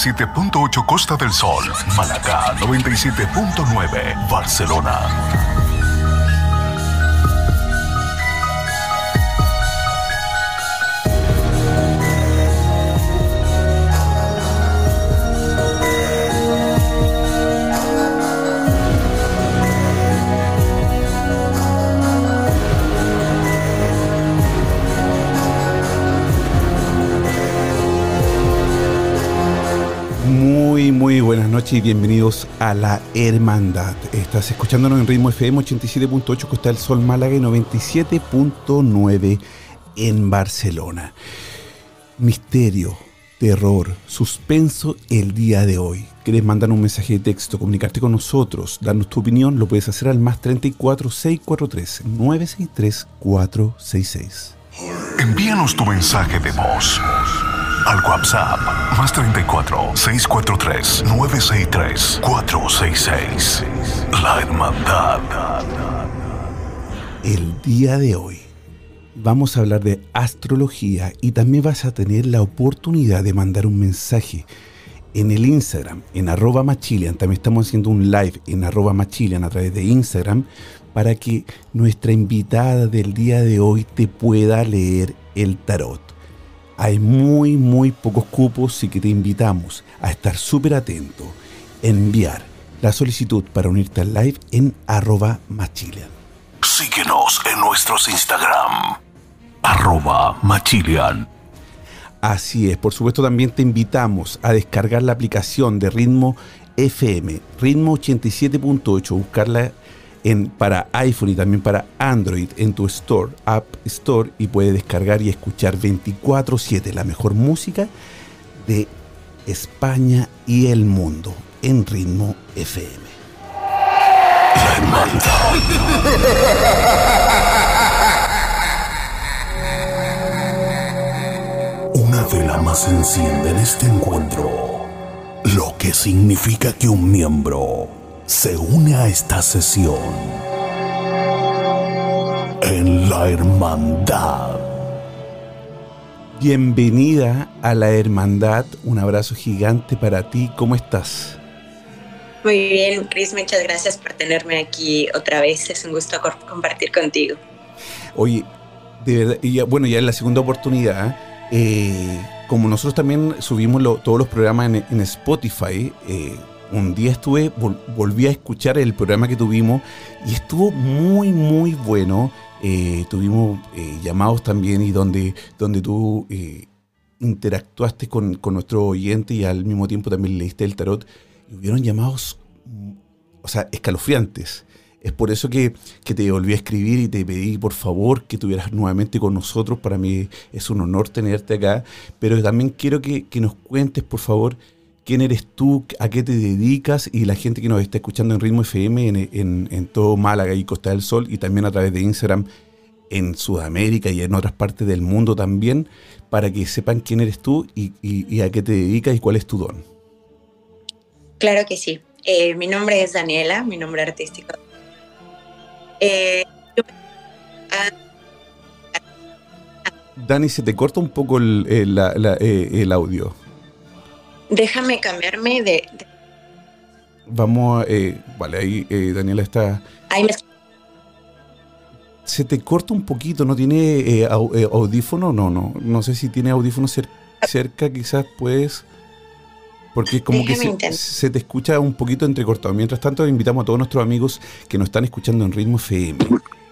87.8 Costa del Sol, Malacá 97.9 Barcelona. Muy, buenas noches y bienvenidos a La Hermandad. Estás escuchándonos en Ritmo FM 87.8 Costa del Sol Málaga y 97.9 en Barcelona. Misterio, terror, suspenso el día de hoy. ¿Quieres mandar un mensaje de texto, comunicarte con nosotros, darnos tu opinión? Lo puedes hacer al más 34 643 963 466. Envíanos tu mensaje de voz al WhatsApp más 34 643 963 466. La Hermandad. El día de hoy vamos a hablar de astrología y también vas a tener la oportunidad de mandar un mensaje en el Instagram, en arroba machilian. También estamos haciendo un live en arroba machilian a través de Instagram para que nuestra invitada del día de hoy te pueda leer el tarot. Hay muy, muy pocos cupos, así que te invitamos a estar súper atento, enviar la solicitud para unirte al live en arroba machilian. Síguenos en nuestros Instagram. Arroba Machilian. Así es, por supuesto también te invitamos a descargar la aplicación de Ritmo FM, Ritmo 87.8, buscarla en, para iPhone y también para Android en tu Store, App Store y puedes descargar y escuchar 24/7 la mejor música de España y el mundo en Ritmo FM. La. Una vela más enciende en este encuentro, lo que significa que un miembro se une a esta sesión en la hermandad. Bienvenida a la hermandad, un abrazo gigante para ti, ¿cómo estás? Muy bien, Chris, muchas gracias por tenerme aquí otra vez. Es un gusto compartir contigo. Oye, de verdad, y ya- bueno, ya es la segunda oportunidad. eh, como nosotros también subimos lo- todos los programas en, en Spotify, eh, un día estuve, vol- volví a escuchar el programa que tuvimos y estuvo muy, muy bueno. Eh, tuvimos eh, llamados también y donde, donde tú eh, interactuaste con, con nuestro oyente y al mismo tiempo también leíste el tarot. Hubieron llamados, mm, o sea, escalofriantes. Es por eso que, que te volví a escribir y te pedí por favor que estuvieras nuevamente con nosotros. Para mí es un honor tenerte acá. Pero también quiero que, que nos cuentes, por favor, quién eres tú, a qué te dedicas y la gente que nos está escuchando en Ritmo FM, en, en- en todo Málaga y Costa del Sol y también a través de Instagram en Sudamérica y en otras partes del mundo también, para que sepan quién eres tú y, y- y a qué te dedicas y cuál es tu don. Claro que sí. Eh, mi nombre es Daniela, mi nombre artístico. Eh, yo- ah, Dani, se te corta un poco el, el- la- la- eh, el audio. Déjame cambiarme de, de- vamos, eh, vale, ahí eh, Daniela está... Ahí me se te corta un poquito, ¿no tiene eh, eh, audífono? No, no, no sé si tiene audífono cer- cerca, quizás puedes... Porque como que se, se te escucha un poquito entrecortado. Mientras tanto, invitamos a todos nuestros amigos que nos están escuchando en Ritmo FM,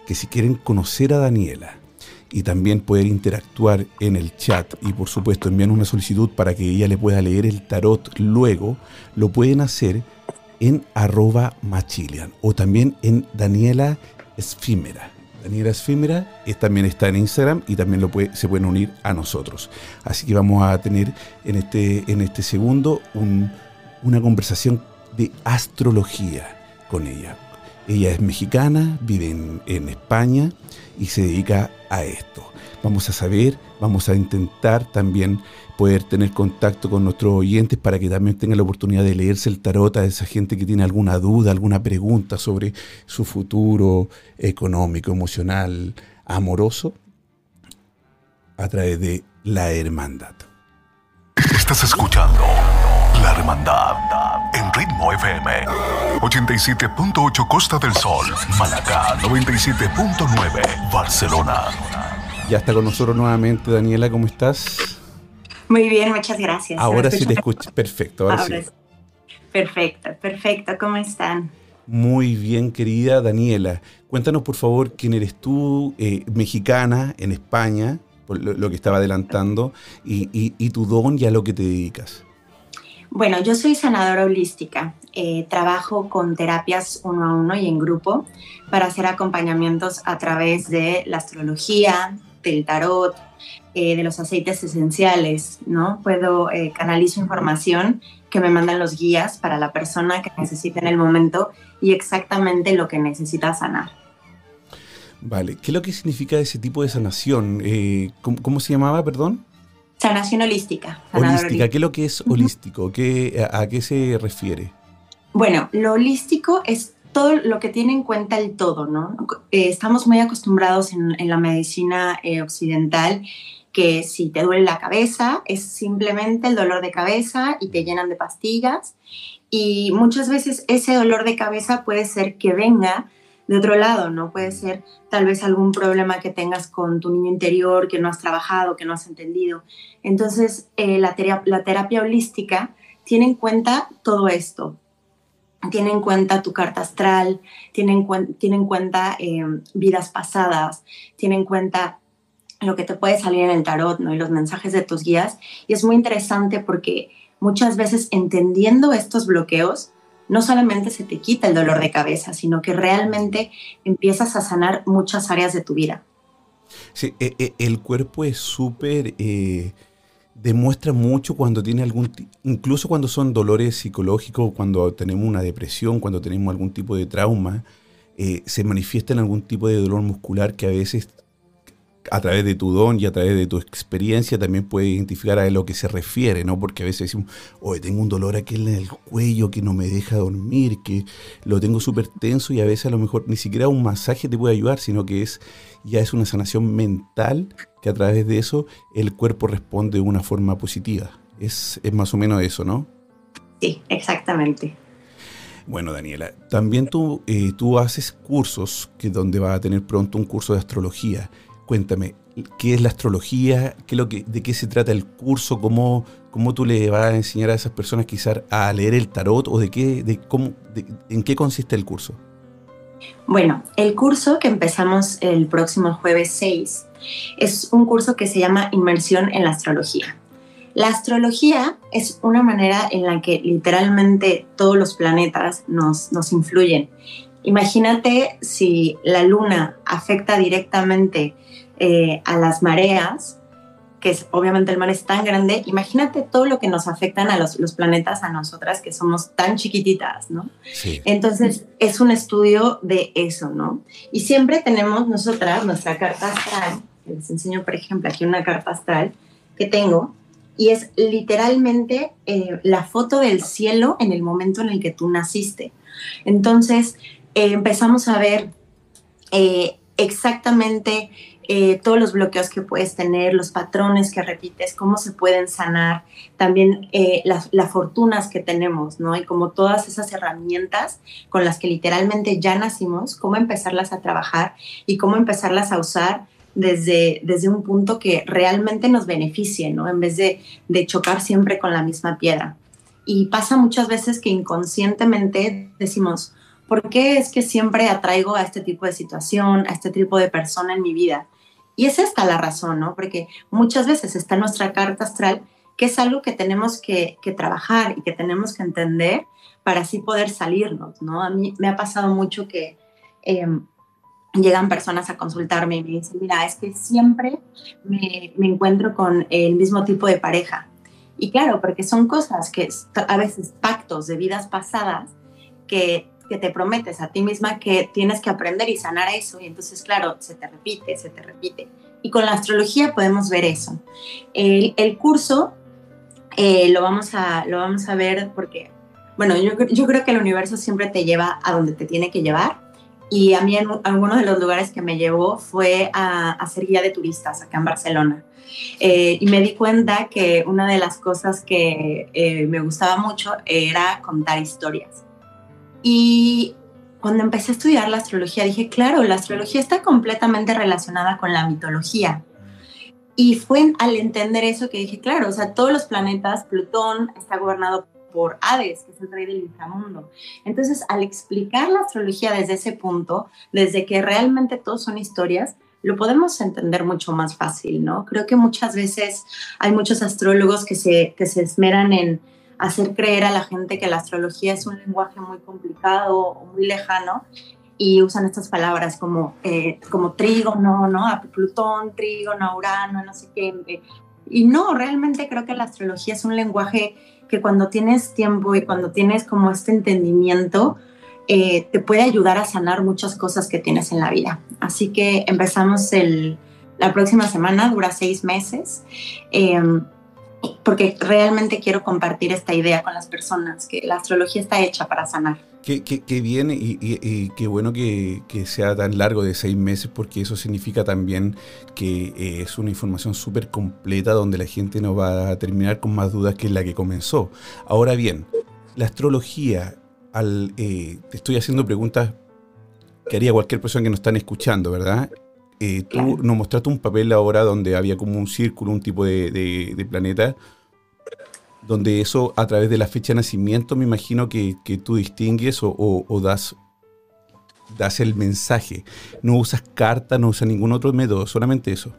que si quieren conocer a Daniela y también poder interactuar en el chat y por supuesto enviar una solicitud para que ella le pueda leer el tarot luego, lo pueden hacer en arroba machilian o también en Daniela Esfímera. Daniela Esfímera eh, también está en Instagram y también lo puede- se pueden unir a nosotros. Así que vamos a tener en este, en este segundo un- una conversación de astrología con ella. Ella es mexicana, vive en, España y se dedica a esto. Vamos a saber, vamos a intentar también poder tener contacto con nuestros oyentes para que también tengan la oportunidad de leerse el tarot a esa gente que tiene alguna duda, alguna pregunta sobre su futuro económico, emocional, amoroso, a través de la hermandad. Estás escuchando La Hermandad en Ritmo FM 87.8 Costa del Sol, Malacá 97.9 Barcelona. Ya está con nosotros nuevamente Daniela, ¿cómo estás? Muy bien, muchas gracias. Ahora ¿Se sí te escucho. Perfecto, ahora sí. Ahora sí. Perfecto, perfecto. ¿Cómo están? Muy bien, querida Daniela. Cuéntanos, por favor, quién eres tú, eh, mexicana en España, por lo, lo que estaba adelantando, y, y- y tu don y a lo que te dedicas. Bueno, yo soy sanadora holística. Eh, trabajo con terapias uno a uno y en grupo para hacer acompañamientos a través de la astrología, del tarot, eh, de los aceites esenciales, ¿no? Puedo eh, canalizo información que me mandan los guías para la persona que necesita en el momento y exactamente lo que necesita sanar. Vale, ¿qué es lo que significa ese tipo de sanación? Eh, ¿cómo, cómo se llamaba, perdón? Sanación holística. ¿Qué es lo que es holístico? ¿Qué, a, a qué se refiere? Bueno, lo holístico es todo lo que tiene en cuenta el todo, ¿no? Eh, estamos muy acostumbrados en, en la medicina eh, occidental que si te duele la cabeza es simplemente el dolor de cabeza y te llenan de pastillas y muchas veces ese dolor de cabeza puede ser que venga de otro lado, ¿no? Puede ser tal vez algún problema que tengas con tu niño interior que no has trabajado, que no has entendido. Entonces, eh, la, tera- la terapia holística tiene en cuenta todo esto, tiene en cuenta tu carta astral, tiene en, cuen- tiene en cuenta eh, vidas pasadas, tiene en cuenta lo que te puede salir en el tarot ¿no? y los mensajes de tus guías. Y es muy interesante porque muchas veces entendiendo estos bloqueos, no solamente se te quita el dolor de cabeza, sino que realmente empiezas a sanar muchas áreas de tu vida. Sí, eh, eh, el cuerpo es súper... eh, demuestra mucho cuando tiene algún... Incluso cuando son dolores psicológicos, cuando tenemos una depresión, cuando tenemos algún tipo de trauma, eh, se manifiesta en algún tipo de dolor muscular que a veces a través de tu don y a través de tu experiencia también puedes identificar a lo que se refiere, ¿no? Porque a veces decimos, oye, tengo un dolor aquí en el cuello que no me deja dormir, que lo tengo súper tenso y a veces a lo mejor ni siquiera un masaje te puede ayudar, sino que es ya es una sanación mental que a través de eso el cuerpo responde de una forma positiva. Es, es más o menos eso, ¿no? Sí, exactamente. Bueno, Daniela, también tú, eh, tú haces cursos que donde vas a tener pronto un curso de astrología. Cuéntame, ¿qué es la astrología? ¿Qué es lo que, ¿De qué se trata el curso? ¿Cómo, ¿Cómo tú le vas a enseñar a esas personas quizás a leer el tarot? ¿O de qué, de cómo, en qué consiste el curso? Bueno, el curso que empezamos el próximo jueves 6 es un curso que se llama Inmersión en la Astrología. La astrología es una manera en la que literalmente todos los planetas nos, nos influyen. Imagínate si la luna afecta directamente eh, a las mareas, que es, obviamente el mar es tan grande, imagínate todo lo que nos afectan a los, los planetas, a nosotras que somos tan chiquititas, ¿no? Sí. Entonces, es un estudio de eso, ¿no? Y siempre tenemos nosotras nuestra carta astral. Les enseño, por ejemplo, aquí una carta astral que tengo. Y es literalmente eh, la foto del cielo en el momento en el que tú naciste. Entonces, eh, empezamos a ver eh, exactamente eh, todos los bloqueos que puedes tener, los patrones que repites, cómo se pueden sanar, también eh, las, las, fortunas que tenemos, ¿no? Y como todas esas herramientas con las que literalmente ya nacimos, cómo empezarlas a trabajar y cómo empezarlas a usar desde, desde un punto que realmente nos beneficie, ¿no? En vez de, de chocar siempre con la misma piedra. Y pasa muchas veces que inconscientemente decimos, ¿por qué es que siempre atraigo a este tipo de situación, a este tipo de persona en mi vida? Y es esta la razón, ¿no? Porque muchas veces está nuestra carta astral que es algo que tenemos que, trabajar y que tenemos que entender para así poder salirnos, ¿no? A mí me ha pasado mucho que em, llegan personas a consultarme y me dicen, mira, es que siempre me, me encuentro con el mismo tipo de pareja y claro, porque son cosas que a veces pactos de vidas pasadas que, que, te prometes a ti misma que tienes que aprender y sanar eso. Y entonces, claro, se te repite, se te repite. Y con la astrología podemos ver eso. El, curso eh, lo, vamos a, lo vamos a ver porque, bueno, yo, yo creo que el universo siempre te lleva a donde te tiene que llevar. Y a mí en alguno de los lugares que me llevó fue a, a ser guía de turistas acá en Barcelona. Eh, y me di cuenta que una de las cosas que eh, me gustaba mucho era contar historias. Y cuando empecé a estudiar la astrología dije, claro, la astrología está completamente relacionada con la mitología. Y fue al entender eso que dije, claro, o sea, todos los planetas, Plutón está gobernado por Hades, que es el rey del inframundo. Entonces, al explicar la astrología desde ese punto, desde que realmente todos son historias, lo podemos entender mucho más fácil, ¿no? Creo que muchas veces hay muchos astrólogos que se, que se esmeran en hacer creer a la gente que la astrología es un lenguaje muy complicado o muy lejano y usan estas palabras como, eh, como trígono, ¿no? A Plutón, trígono, Urano, no sé qué. Y no, realmente creo que la astrología es un lenguaje que cuando tienes tiempo y cuando tienes como este entendimiento, eh, te puede ayudar a sanar muchas cosas que tienes en la vida. Así que empezamos el, la próxima semana, dura seis meses, em, porque realmente quiero compartir esta idea con las personas, que la astrología está hecha para sanar. Qué, qué, bien y, qué bueno que, que, sea tan largo de seis meses, porque eso significa también que eh, es una información súper completa donde la gente no va a terminar con más dudas que la que comenzó. Ahora bien, la astrología al, eh, te estoy haciendo preguntas que haría cualquier persona que nos están escuchando, ¿verdad? Eh, tú nos mostraste un papel ahora donde había como un círculo, un tipo de, planeta, donde eso a través de la fecha de nacimiento me imagino que, tú distingues o, das, das el mensaje. No usas carta, no usas ningún otro método, solamente eso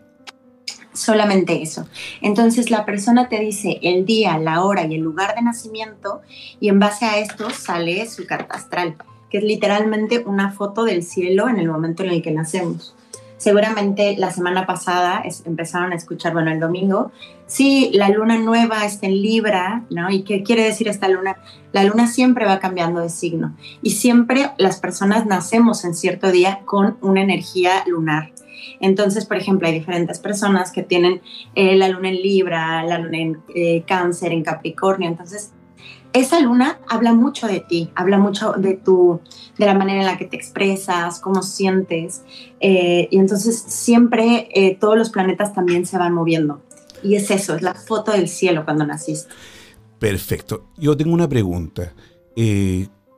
solamente eso. Entonces la persona te dice el día, la hora y el lugar de nacimiento y en base a esto sale su carta astral, que es literalmente una foto del cielo en el momento en el que nacemos. Seguramente la semana pasada empezaron a escuchar, bueno, el domingo, sí, la luna nueva está en Libra, ¿no? ¿Y qué quiere decir esta luna? La luna siempre va cambiando de signo y siempre las personas nacemos en cierto día con una energía lunar. Entonces, por ejemplo, hay diferentes personas que tienen eh, la luna en Libra, la luna en eh, Cáncer, en Capricornio. Entonces, esa luna habla mucho de ti, habla mucho de tu, de la manera en la que te expresas, cómo sientes. Eh, y entonces siempre todos los planetas también se van moviendo. Y es eso, es la foto del cielo cuando naciste. Perfecto. Yo tengo una pregunta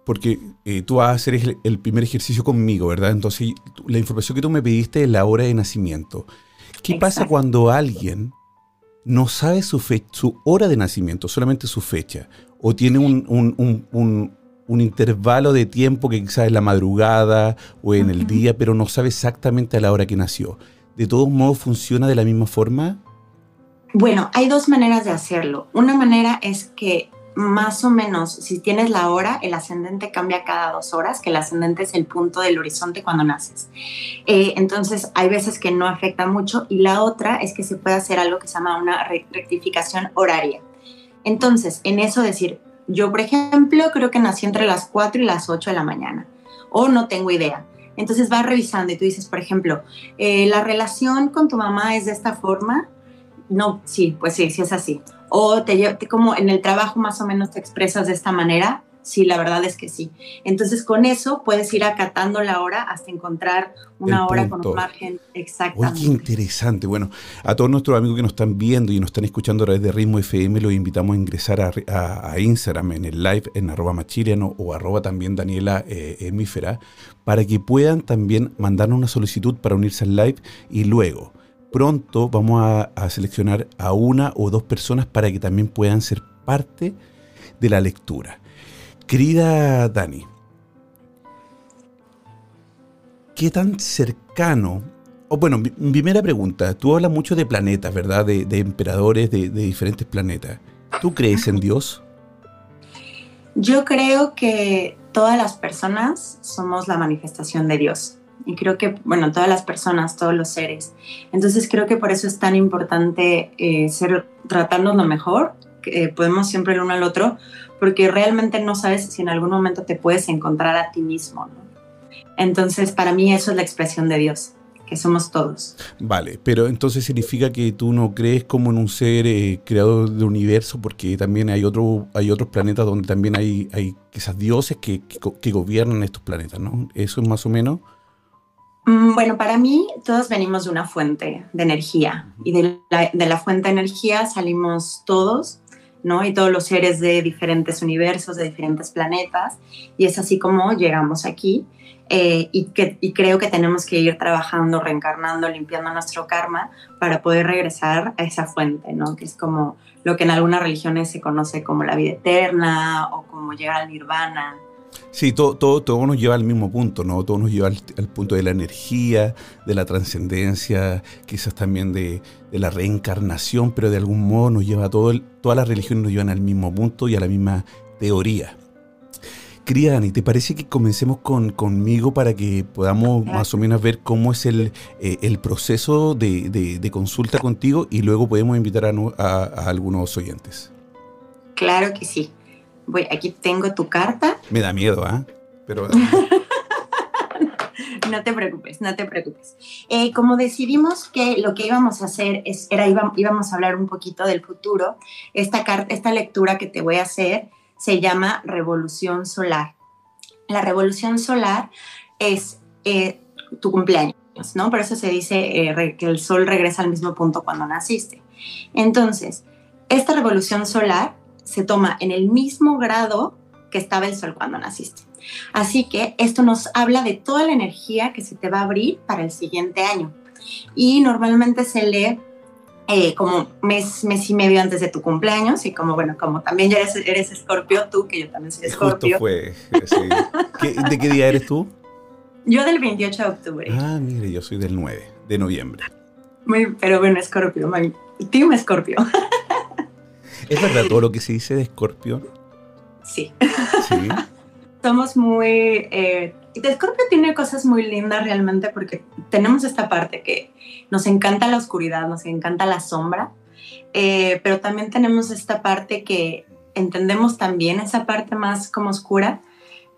porque eh, tú vas a hacer el, primer ejercicio conmigo, ¿verdad? Entonces, la información que tú me pediste es la hora de nacimiento. ¿Qué pasa cuando alguien no sabe su, su hora de nacimiento, solamente su fecha? O tiene un, intervalo de tiempo que quizás es la madrugada o en el día, pero no sabe exactamente a la hora que nació. ¿De todos modos funciona de la misma forma? Bueno, hay dos maneras de hacerlo. Una manera es que más o menos, si tienes la hora, el ascendente cambia cada dos horas, que el ascendente es el punto del horizonte cuando naces. Eh, entonces, hay veces que no afecta mucho y la otra es que se puede hacer algo que se llama una rectificación horaria. Entonces, en eso decir, yo, por ejemplo, creo que nací entre las 4 y las 8 de la mañana, o no tengo idea. Entonces vas revisando y tú dices, por ejemplo, eh, la relación con tu mamá es de esta forma. No, sí, pues sí, sí es así o te, como en el trabajo más o menos te expresas de esta manera, Sí, la verdad es que sí. Entonces, con eso puedes ir acatando la hora hasta encontrar una hora con un margen. Oye, qué interesante. Bueno, a todos nuestros amigos que nos están viendo y nos están escuchando a través de Ritmo FM, los invitamos a ingresar a, Instagram en el live en arroba machiriano o arroba también Daniela eh, Hemífera para que puedan también mandarnos una solicitud para unirse al live y luego pronto vamos a, seleccionar a una o dos personas para que también puedan ser parte de la lectura. Querida Dani, ¿qué tan cercano? O bueno, mi, primera pregunta, tú hablas mucho de planetas, ¿verdad? De, emperadores de diferentes planetas. ¿Tú crees en Dios? Yo creo que todas las personas somos la manifestación de Dios y creo que, bueno, todas las personas, todos los seres. Entonces creo que por eso es tan importante eh, ser, tratarnos lo mejor, que podemos siempre el uno al otro, porque realmente no sabes si en algún momento te puedes encontrar a ti mismo. Entonces para mí eso es la expresión de Dios que somos todos. Vale, pero entonces significa que tú no crees como en un ser eh, creador del universo, porque también hay, otro, hay otros planetas donde también hay, hay quizás dioses que, que, que, gobiernan estos planetas, ¿no? Eso es más o menos bueno, para mí todos venimos de una fuente de energía y de la, fuente de energía salimos todos, ¿no? Y todos los seres de diferentes universos, de diferentes planetas, y es así como llegamos aquí. Eh, y, y creo que tenemos que ir trabajando, reencarnando, limpiando nuestro karma para poder regresar a esa fuente, ¿no? Que es como lo que en algunas religiones se conoce como la vida eterna o como llegar al nirvana. Sí, todo, todo, todo nos lleva al mismo punto, ¿no? Todo nos lleva al, punto de la energía, de la trascendencia, quizás también de, la reencarnación, pero de algún modo nos lleva a todo, todas las religiones nos llevan al mismo punto y a la misma teoría. Querida Dani, ¿te parece que comencemos con, conmigo para que podamos más o menos ver cómo es el, eh, el proceso de, consulta contigo y luego podemos invitar a algunos oyentes? Claro que sí voy, aquí tengo tu carta. Me da miedo, ¿ah? Pero... no te preocupes, no te preocupes. Eh, como decidimos que lo que íbamos a hacer es, era íbamos a hablar un poquito del futuro, esta, carta, esta lectura que te voy a hacer se llama Revolución Solar. La revolución solar es eh, tu cumpleaños, ¿no? Por eso se dice eh, que el sol regresa al mismo punto cuando naciste. Entonces, esta revolución solar se toma en el mismo grado que estaba el sol cuando naciste. Así que esto nos habla de toda la energía que se te va a abrir para el siguiente año. Y normalmente se lee eh, como mes, mes y medio antes de tu cumpleaños y como, bueno, como también ya eres, eres escorpio tú, que yo también soy escorpio. fue, ¿De qué día eres tú? Yo del 28 de octubre. Ah, mire, yo soy del 9 de noviembre. Muy, pero bueno, escorpio, team escorpio. ¿Es verdad todo lo que se dice de Escorpio? Sí. Sí. Somos muy... Eh, Escorpio tiene cosas muy lindas realmente porque tenemos esta parte que nos encanta la oscuridad, nos encanta la sombra, eh, pero también tenemos esta parte que entendemos también, esa parte más como oscura,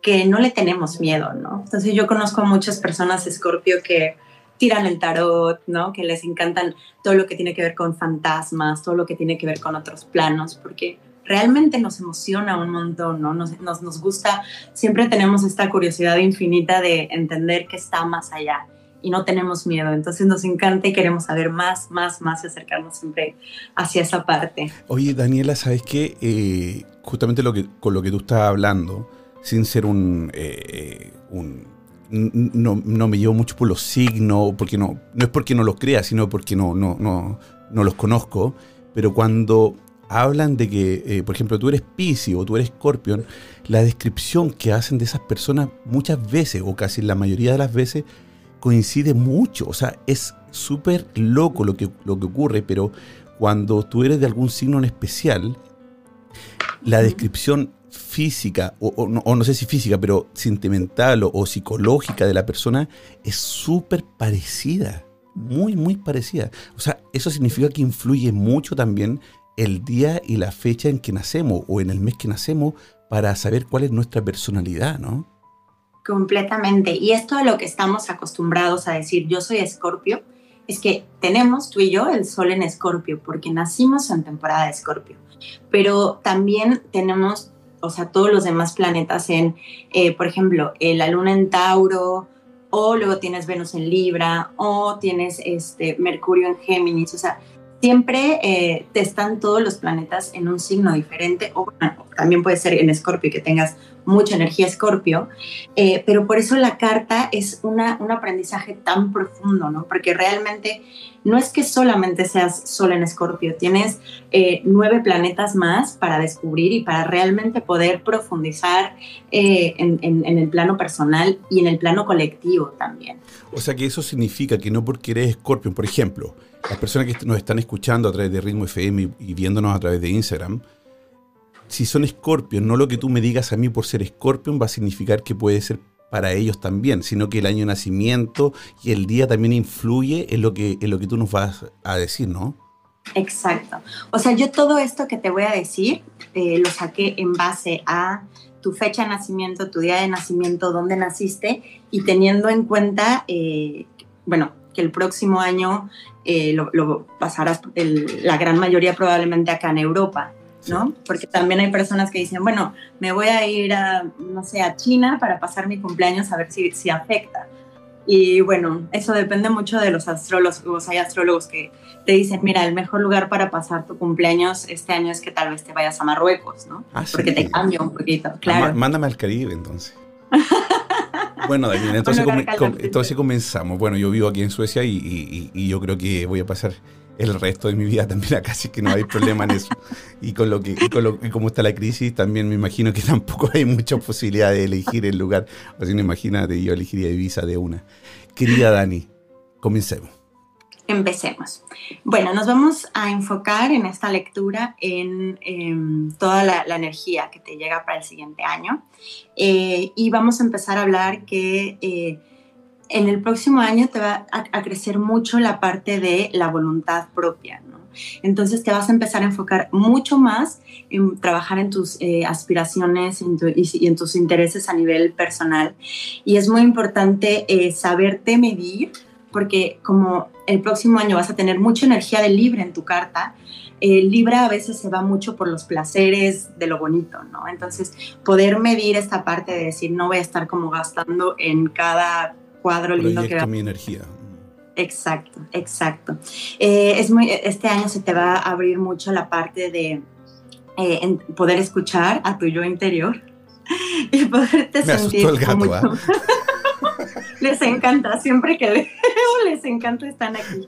que no le tenemos miedo, ¿no? Entonces yo conozco a muchas personas Escorpio que tiran el tarot, ¿no? Que les encantan todo lo que tiene que ver con fantasmas, todo lo que tiene que ver con otros planos, porque realmente nos emociona un montón, ¿no? Nos, nos, nos gusta, siempre tenemos esta curiosidad infinita de entender que está más allá y no tenemos miedo. Entonces nos encanta y queremos saber más, más, más y acercarnos siempre hacia esa parte. Oye, Daniela, ¿sabes qué? Eh, justamente lo que, con lo que tú estás hablando, sin ser un, eh, un no, no, me llevo mucho por los signos, porque no, no es porque no los crea, sino porque no, no, no, no los conozco. Pero cuando hablan de que, eh, por ejemplo, tú eres Pisces o tú eres Scorpion, la descripción que hacen de esas personas muchas veces, o casi la mayoría de las veces, coincide mucho. O sea, es súper loco lo que, lo que ocurre, pero cuando tú eres de algún signo en especial, la descripción física, o, no, sé si física, pero sentimental o, psicológica de la persona es súper parecida, muy, muy parecida. O sea, eso significa que influye mucho también el día y la fecha en que nacemos o en el mes que nacemos para saber cuál es nuestra personalidad, ¿no? Completamente. Y esto de lo que estamos acostumbrados a decir, yo soy escorpio, es que tenemos tú y yo el sol en escorpio, porque nacimos en temporada de escorpio. Pero también tenemos o sea, todos los demás planetas en, eh, por ejemplo, la luna en Tauro, o luego tienes Venus en Libra, o tienes este, Mercurio en Géminis, o sea, siempre eh, te están todos los planetas en un signo diferente, o también puede ser en Escorpio que tengas mucha energía Escorpio, eh, pero por eso la carta es una, un aprendizaje tan profundo, ¿no? Porque realmente no es que solamente seas solo en Escorpio, tienes eh, nueve planetas más para descubrir y para realmente poder profundizar en, en el plano personal y en el plano colectivo también. O sea que eso significa que no porque eres Escorpio, por ejemplo, las personas que nos están escuchando a través de Ritmo FM y, viéndonos a través de Instagram, si son Scorpion, no lo que tú me digas a mí por ser Scorpion va a significar que puede ser para ellos también, sino que el año de nacimiento y el día también influye en lo que, en lo que tú nos vas a decir, ¿no? Exacto. O sea, yo todo esto que te voy a decir eh, lo saqué en base a tu fecha de nacimiento, tu día de nacimiento, dónde naciste y teniendo en cuenta, eh, bueno, que el próximo año eh, lo, pasarás la gran mayoría probablemente acá en Europa, ¿no? Porque también hay personas que dicen, bueno, me voy a ir a, no sé, a China para pasar mi cumpleaños a ver si, si afecta. Y bueno, eso depende mucho de los astrólogos. Hay astrólogos que te dicen, mira, el mejor lugar para pasar tu cumpleaños este año es que tal vez te vayas a Marruecos, ¿no? Ah, Porque te cambia un poquito, claro. Mándame al Caribe entonces. Bueno, David, entonces, comenzamos. Bueno, yo vivo aquí en Suecia y, yo creo que voy a pasar el resto de mi vida también acá, así que no hay problema en eso. Y con lo que y cómo está la crisis, también me imagino que tampoco hay mucha posibilidad de elegir el lugar. Así no imagínate, yo elegiría Ibiza de una. Querida Dani, comencemos. Empecemos. Bueno, nos vamos a enfocar en esta lectura en, toda la, energía que te llega para el siguiente año eh, y vamos a empezar a hablar que eh, en el próximo año te va a, crecer mucho la parte de la voluntad propia. Entonces te vas a empezar a enfocar mucho más en trabajar en tus eh, aspiraciones y, en tus intereses a nivel personal. Y es muy importante saberte medir porque como el próximo año vas a tener mucha energía de libre en tu carta, el Libra a veces se va mucho por los placeres de lo bonito. Entonces, poder medir esta parte de decir, no voy a estar como gastando en cada cuadro lindo que mi energía. Exacto, exacto. Eh, es muy, este año se te va a abrir mucho la parte de eh, poder escuchar a tu yo interior y poderte Me sentir el gato, ¿ah? les encanta, siempre que leo les encanta, están aquí.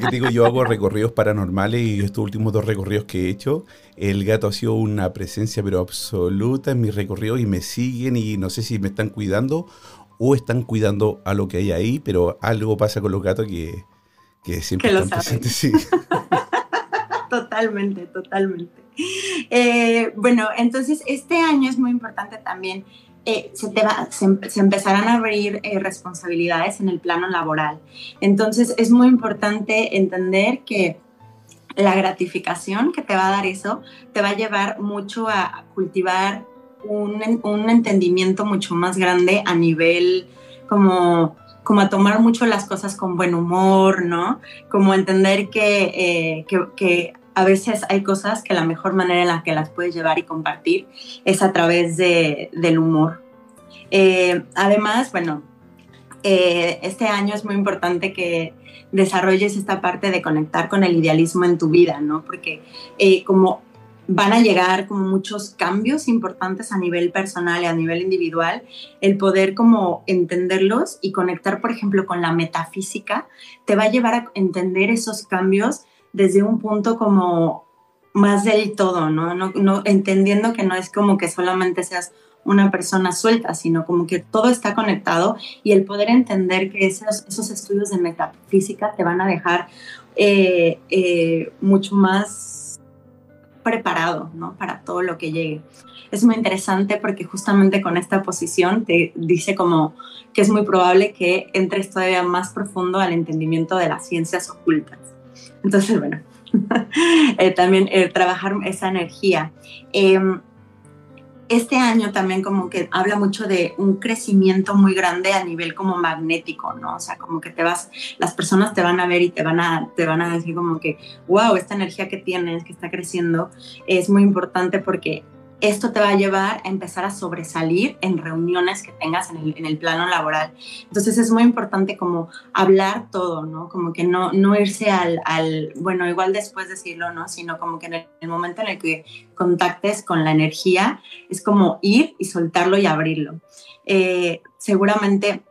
que digo, yo hago recorridos paranormales y estos últimos dos recorridos que he hecho, el gato ha sido una presencia pero absoluta en mis recorridos y me siguen y no sé si me están cuidando o están cuidando a lo que hay ahí, pero algo pasa con los gatos que, que siempre están presentes. Sí. totalmente, totalmente. Eh, bueno, entonces este año es muy importante también eh, se, te va, se, empezarán a abrir eh, responsabilidades en el plano laboral. Entonces es muy importante entender que la gratificación que te va a dar eso te va a llevar mucho a cultivar un, un entendimiento mucho más grande a nivel como como a tomar mucho las cosas con buen humor, ¿no? Como entender que, eh, que, que a veces hay cosas que la mejor manera en la que las puedes llevar y compartir es a través de, del humor. Eh, además, bueno, eh, este año es muy importante que desarrolles esta parte de conectar con el idealismo en tu vida, ¿no? Porque eh, como van a llegar como muchos cambios importantes a nivel personal y a nivel individual, el poder como entenderlos y conectar, por ejemplo, con la metafísica, te va a llevar a entender esos cambios desde un punto como más del todo, ¿no? No, entendiendo que no es como que solamente seas una persona suelta, sino como que todo está conectado y el poder entender que esos, esos estudios de metafísica te van a dejar eh, eh, mucho más preparado, ¿no? Para todo lo que llegue. Es muy interesante porque justamente con esta posición te dice como que es muy probable que entres todavía más profundo al entendimiento de las ciencias ocultas. Entonces, bueno, eh, también eh, trabajar esa energía. Em, este año también como que habla mucho de un crecimiento muy grande a nivel como magnético, ¿no? O sea, como que te vas, las personas te van a ver y te van a, te van a decir como que, wow, esta energía que tienes, que está creciendo, es muy importante porque esto te va a llevar a empezar a sobresalir en reuniones que tengas en el, plano laboral. Entonces es muy importante como hablar todo, ¿no? Como que no, no irse al, al, bueno, igual después decirlo, ¿no? Sino como que en el, momento en el que contactes con la energía, es como ir y soltarlo y abrirlo. Eh, seguramente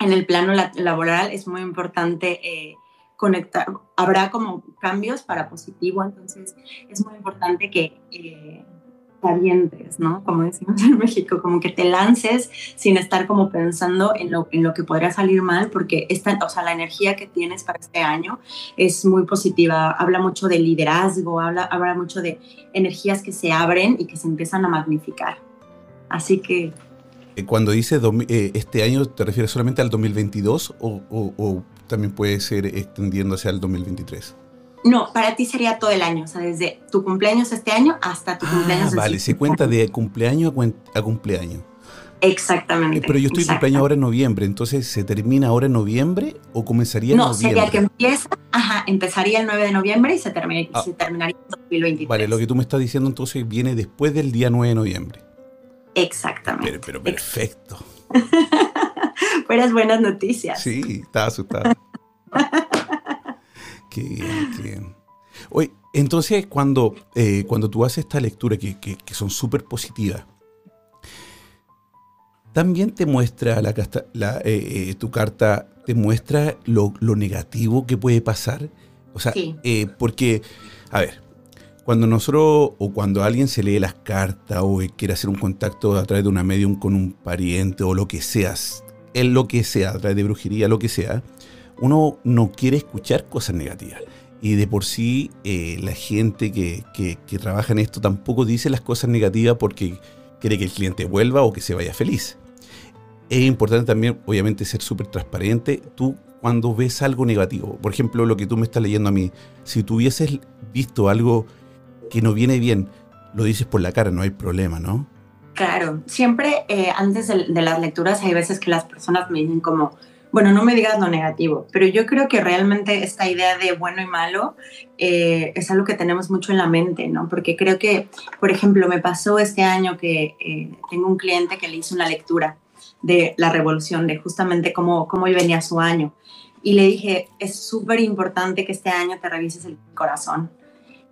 en el plano laboral es muy importante eh, conectar, habrá como cambios para positivo, entonces es muy importante que... Eh, avientes, ¿no? Como decimos en México, como que te lances sin estar como pensando en lo, en lo que podría salir mal, porque esta, o sea, la energía que tienes para este año es muy positiva, habla mucho de liderazgo, habla, habla mucho de energías que se abren y que se empiezan a magnificar. Así que... Eh, cuando dices eh, este año, ¿te refieres solamente al 2022 o, o, o también puede ser extendiéndose al 2023? No, para ti sería todo el año, o sea, desde tu cumpleaños este año hasta tu ah, cumpleaños. Vale, se cuenta de cumpleaños a cumpleaños. Exactamente. Eh, pero yo estoy cumpleaños ahora en noviembre, entonces ¿se termina ahora en noviembre o comenzaría en no, noviembre? No, sería que empieza, ajá, empezaría el 9 de noviembre y se, ah. se terminaría en 2023. Vale, lo que tú me estás diciendo entonces viene después del día 9 de noviembre. Exactamente. Pero, pero perfecto. Fueras buenas noticias. Sí, estaba asustado. Qué bien, qué bien. Oye, entonces cuando, eh, cuando tú haces esta lectura que, son súper positivas, también te muestra la, la eh, eh, tu carta, te muestra lo, negativo que puede pasar. O sea, porque, a ver, cuando nosotros o cuando alguien se lee las cartas o quiere hacer un contacto a través de una medium con un pariente o lo que seas, en lo que sea, a través de brujería, lo que sea, uno no quiere escuchar cosas negativas. Y de por sí eh, la gente que, trabaja en esto tampoco dice las cosas negativas porque quiere que el cliente vuelva o que se vaya feliz. Es importante también, obviamente, ser súper transparente. Tú cuando ves algo negativo, por ejemplo, lo que tú me estás leyendo a mí, si tú hubieses visto algo que no viene bien, lo dices por la cara, no hay problema, ¿no? Claro, siempre eh, antes de, de, las lecturas hay veces que las personas me dicen como, bueno, no me digas lo negativo, pero yo creo que realmente esta idea de bueno y malo eh, es algo que tenemos mucho en la mente, ¿no? Porque creo que, por ejemplo, me pasó este año que eh, tengo un cliente que le hizo una lectura de la revolución, de justamente cómo, cómo venía su año. Y le dije, es súper importante que este año te revises el corazón.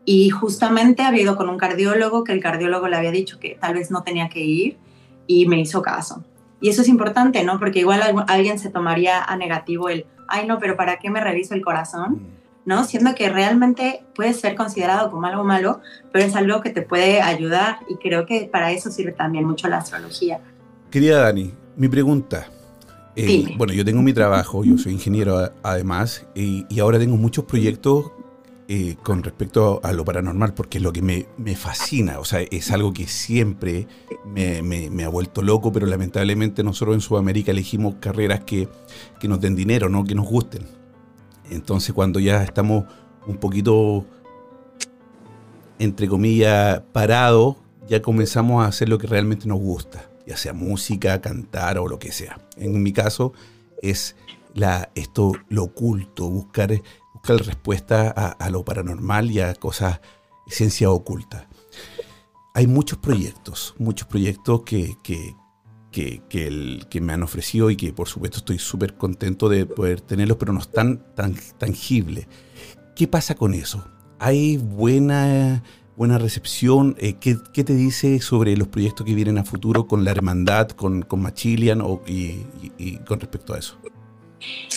Y justamente había ido con un cardiólogo, que el cardiólogo le había dicho que tal vez no tenía que ir y me hizo caso. Y eso es importante, ¿no? Porque igual alguien se tomaría a negativo el, ay, no, pero ¿para qué me reviso el corazón? Mm. ¿No? Siendo que realmente puede ser considerado como algo malo, pero es algo que te puede ayudar y creo que para eso sirve también mucho la astrología. Querida Dani, mi pregunta. Eh, bueno, yo tengo mi trabajo, yo soy ingeniero además, y, y ahora tengo muchos proyectos eh, con respecto a lo paranormal, porque es lo que me, fascina, o sea, es algo que siempre me, ha vuelto loco, pero lamentablemente nosotros en Sudamérica elegimos carreras que, nos den dinero, no que nos gusten. Entonces cuando ya estamos un poquito, entre comillas, parados, ya comenzamos a hacer lo que realmente nos gusta, ya sea música, cantar o lo que sea. En mi caso es la, esto, lo oculto, buscar buscar respuesta a, lo paranormal y a cosas, ciencia oculta. Hay muchos proyectos, muchos proyectos que, que, que, me han ofrecido y que por supuesto estoy súper contento de poder tenerlos, pero no están tan tangibles. ¿Qué pasa con eso? ¿Hay buena, buena recepción? Eh, ¿qué, te dice sobre los proyectos que vienen a futuro con la hermandad, con, con Machilian y con respecto a eso?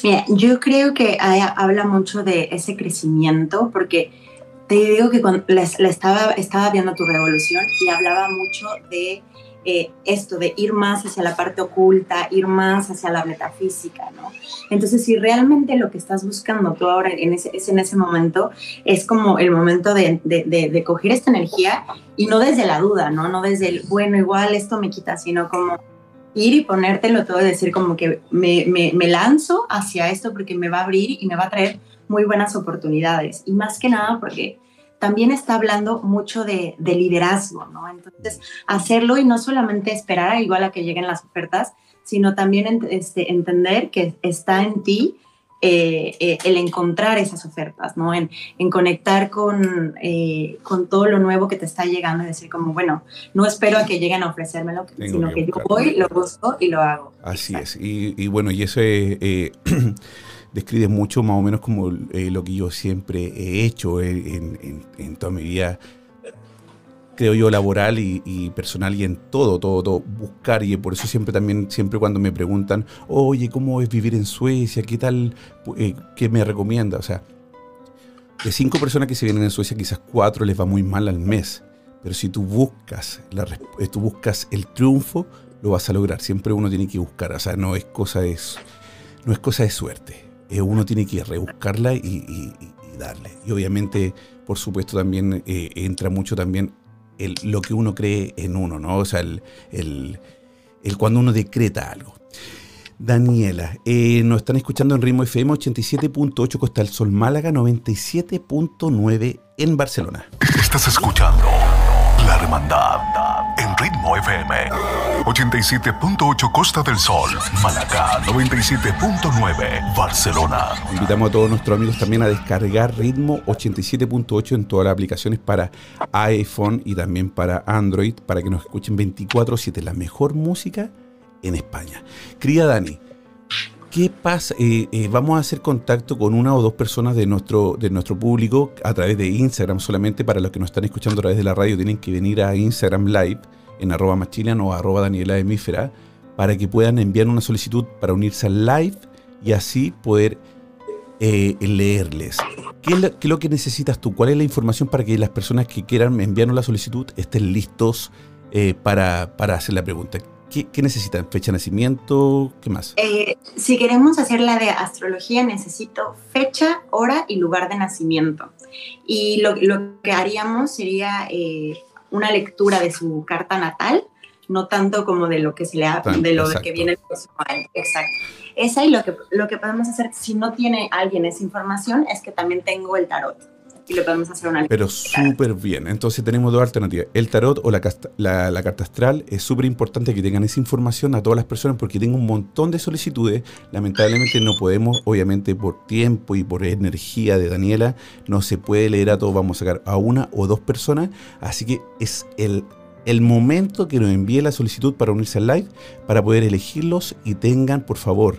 Mira, yo creo que habla mucho de ese crecimiento, porque te digo que cuando la, estaba, estaba viendo tu revolución y hablaba mucho de eh, esto, de ir más hacia la parte oculta, ir más hacia la metafísica, ¿no? Entonces, si realmente lo que estás buscando tú ahora en ese, es en ese momento, es como el momento de, de, de coger esta energía y no desde la duda, ¿no? No desde el, bueno, igual esto me quita, sino como ir y ponértelo todo, decir como que me, me, lanzo hacia esto porque me va a abrir y me va a traer muy buenas oportunidades. Y más que nada porque también está hablando mucho de, de, liderazgo, ¿no? Entonces, hacerlo y no solamente esperar igual a que lleguen las ofertas, sino también este, entender que está en ti eh, eh, el encontrar esas ofertas, ¿no? En, conectar con, eh, con todo lo nuevo que te está llegando y decir como, bueno, no espero a que lleguen a ofrecérmelo, sino que, yo voy, lo busco y lo hago. Así es. Y, bueno, y eso describe mucho más o menos como lo que yo siempre he hecho en, en toda mi vida creo yo, laboral y, personal y en todo, todo, todo, buscar. Y por eso siempre también, siempre cuando me preguntan, oye, ¿cómo es vivir en Suecia? ¿Qué tal? Eh, ¿Qué me recomienda? O sea, de cinco personas que se vienen en Suecia, quizás cuatro les va muy mal al mes. Pero si tú buscas, la, eh, tú buscas el triunfo, lo vas a lograr. Siempre uno tiene que buscar. O sea, no es cosa de, no es cosa de suerte. Eh, uno tiene que rebuscarla y, y, darle. Y obviamente, por supuesto, también entra mucho también lo que uno cree en uno, ¿no? O sea, el, el, cuando uno decreta algo. Daniela, eh, nos están escuchando en Ritmo FM 87.8 Costa del Sol Málaga, 97.9 en Barcelona. Estás escuchando La Hermandad en Ritmo FM 87.8 Costa del Sol, Málaga 97.9 Barcelona. Invitamos a todos nuestros amigos también a descargar Ritmo 87.8 en todas las aplicaciones para iPhone y también para Android para que nos escuchen 24/7 la mejor música en España. Querida Dani, ¿Qué pasa? Eh, eh, vamos a hacer contacto con una o dos personas de nuestro, de nuestro público a través de Instagram solamente. Para los que nos están escuchando a través de la radio, tienen que venir a Instagram Live en arroba machilian o arroba Daniela para que puedan enviar una solicitud para unirse al live y así poder eh, leerles. ¿Qué es, lo, que necesitas tú? ¿Cuál es la información para que las personas que quieran enviarnos la solicitud estén listos para, para hacer la pregunta? ¿Qué, necesitan? ¿Fecha de nacimiento? ¿Qué más? Eh, si queremos hacer la de astrología, necesito fecha, hora y lugar de nacimiento. Y lo, que haríamos sería eh, una lectura de su carta natal, no tanto como de lo que se le ha, de lo que viene el próximo Exacto. Esa y lo que, lo que podemos hacer, si no tiene alguien esa información, es que también tengo el tarot y le podemos hacer una Pero súper bien. Entonces tenemos dos alternativas. El tarot o la, la, carta astral. Es súper importante que tengan esa información a todas las personas porque tengo un montón de solicitudes. Lamentablemente no podemos, obviamente por tiempo y por energía de Daniela, no se puede leer a todos. Vamos a sacar a una o dos personas. Así que es el el momento que nos envíe la solicitud para unirse al live para poder elegirlos y tengan por favor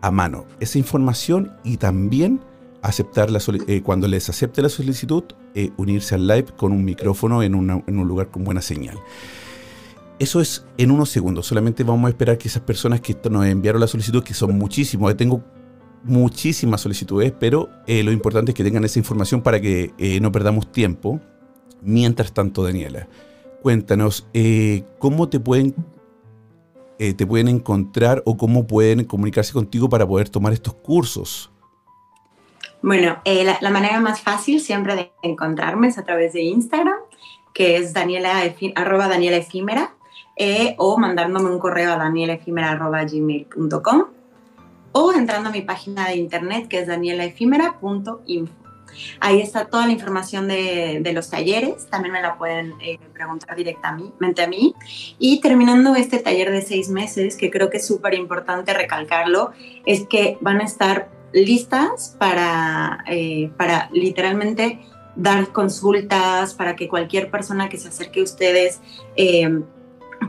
a mano esa información y también aceptar la eh, cuando les acepte la solicitud, eh, unirse al live con un micrófono en, un lugar con buena señal. Eso es en unos segundos. Solamente vamos a esperar que esas personas que nos enviaron la solicitud, que son muchísimos, tengo muchísimas solicitudes, pero eh, lo importante es que tengan esa información para que no perdamos tiempo. Mientras tanto, Daniela, cuéntanos, ¿cómo te pueden, te pueden encontrar o cómo pueden comunicarse contigo para poder tomar estos cursos? Bueno, eh, la, manera más fácil siempre de encontrarme es a través de Instagram, que es daniela, arroba daniela efímera, eh, o mandándome un correo a danielaefímera.gmail.com o entrando a mi página de internet que es danielaefímera.info. Ahí está toda la información de, los talleres, también me la pueden eh, preguntar directamente a mí. Y terminando este taller de seis meses, que creo que es súper importante recalcarlo, es que van a estar listas para, eh, para literalmente dar consultas, para que cualquier persona que se acerque a ustedes eh,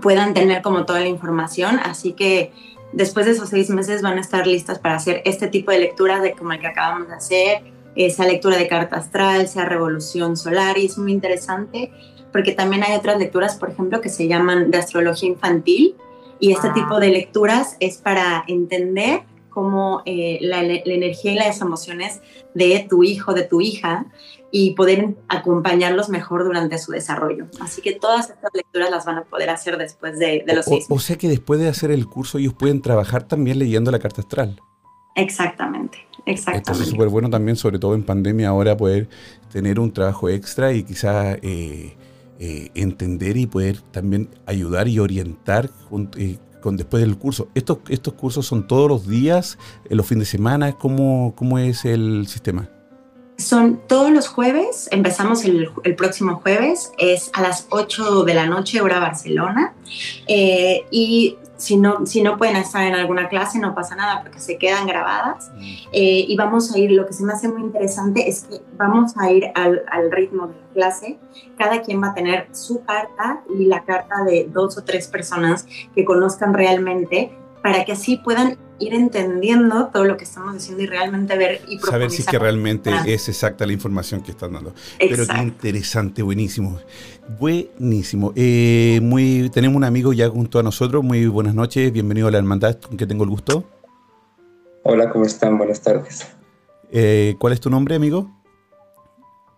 puedan tener como toda la información. Así que después de esos seis meses van a estar listas para hacer este tipo de lecturas de como el que acabamos de hacer, esa lectura de carta astral, sea revolución solar, y es muy interesante porque también hay otras lecturas, por ejemplo, que se llaman de astrología infantil, y este ah. tipo de lecturas es para entender como eh, la, energía y las emociones de tu hijo, de tu hija, y poder acompañarlos mejor durante su desarrollo. Así que todas estas lecturas las van a poder hacer después de, los seis o, o sea que después de hacer el curso ellos pueden trabajar también leyendo la carta astral. Exactamente, exactamente. Esto es súper bueno también, sobre todo en pandemia, ahora poder tener un trabajo extra y quizás eh, eh, entender y poder también ayudar y orientar con después del curso. ¿Estos, estos cursos son todos los días, en los fines de semana? ¿Cómo, cómo es el sistema? Son todos los jueves, empezamos el, próximo jueves, es a las 8 de la noche, hora Barcelona. Eh, y si no, si no pueden estar en alguna clase, no pasa nada porque se quedan grabadas. Mm. Eh, y vamos a ir, lo que se me hace muy interesante es que vamos a ir al, al, ritmo de la clase. Cada quien va a tener su carta y la carta de dos o tres personas que conozcan realmente para que así puedan ir entendiendo todo lo que estamos diciendo y realmente ver y saber si es que realmente es exacta la información que están dando. Pero qué interesante, buenísimo. Buenísimo. Eh, muy, tenemos un amigo ya junto a nosotros. Muy buenas noches, bienvenido a la hermandad con que tengo el gusto. Hola, ¿cómo están? Buenas tardes. Eh, ¿Cuál es tu nombre, amigo?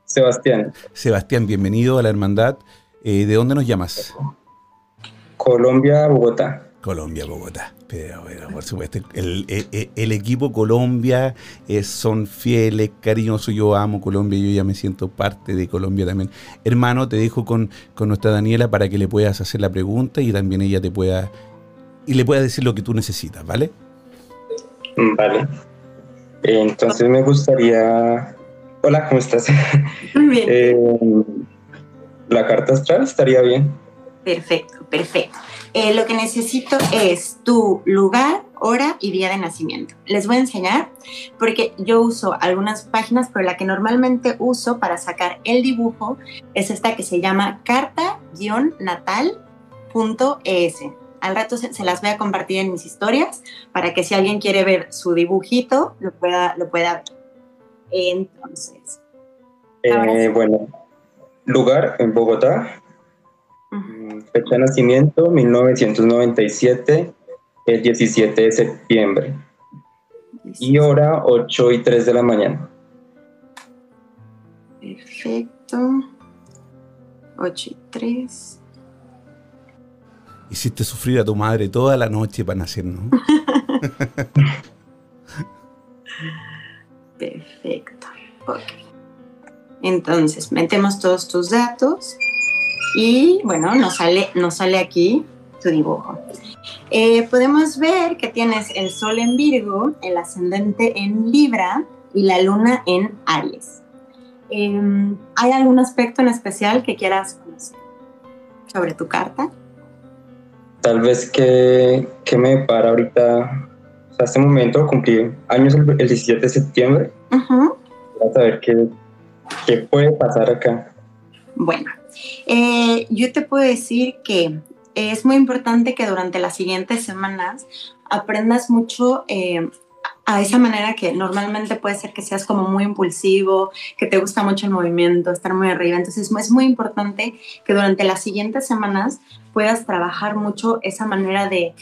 Sebastián. Sebastián, bienvenido a la hermandad. Eh, ¿De dónde nos llamas? Colombia, Bogotá. Colombia, Bogotá. Pero, por supuesto, el, equipo Colombia es, son fieles, cariñosos. Yo amo Colombia, yo ya me siento parte de Colombia también. Hermano, te dejo con, con nuestra Daniela para que le puedas hacer la pregunta y también ella te pueda y le pueda decir lo que tú necesitas, ¿vale? Vale. Entonces me gustaría. Hola, ¿cómo estás? Bien. Eh, la carta astral estaría bien. Perfecto, perfecto. Eh, lo que necesito es tu lugar, hora y día de nacimiento. Les voy a enseñar porque yo uso algunas páginas, pero la que normalmente uso para sacar el dibujo es esta que se llama carta-natal.es. Al rato se, las voy a compartir en mis historias para que si alguien quiere ver su dibujito, lo pueda, lo pueda ver. Entonces. Eh, bueno, lugar en Bogotá, Fecha de nacimiento, 1997, el 17 de septiembre. Y hora 8 y 3 de la mañana. Perfecto. 8 y 3. Hiciste sufrir a tu madre toda la noche para nacer, ¿no? Perfecto. Entonces, metemos todos tus datos. Y bueno, nos sale, nos sale aquí tu dibujo. Eh, podemos ver que tienes el sol en Virgo, el ascendente en Libra y la luna en Aries. Em, ¿Hay algún aspecto en especial que quieras conocer sobre tu carta? Tal vez que, que me para ahorita, o sea, este momento cumplí años el, 17 de septiembre. Uh a saber qué, qué puede pasar acá. Bueno, eh, yo te puedo decir que es muy importante que durante las siguientes semanas aprendas mucho eh, a esa manera que normalmente puede ser que seas como muy impulsivo, que te gusta mucho el movimiento, estar muy arriba. Entonces es muy importante que durante las siguientes semanas puedas trabajar mucho esa manera de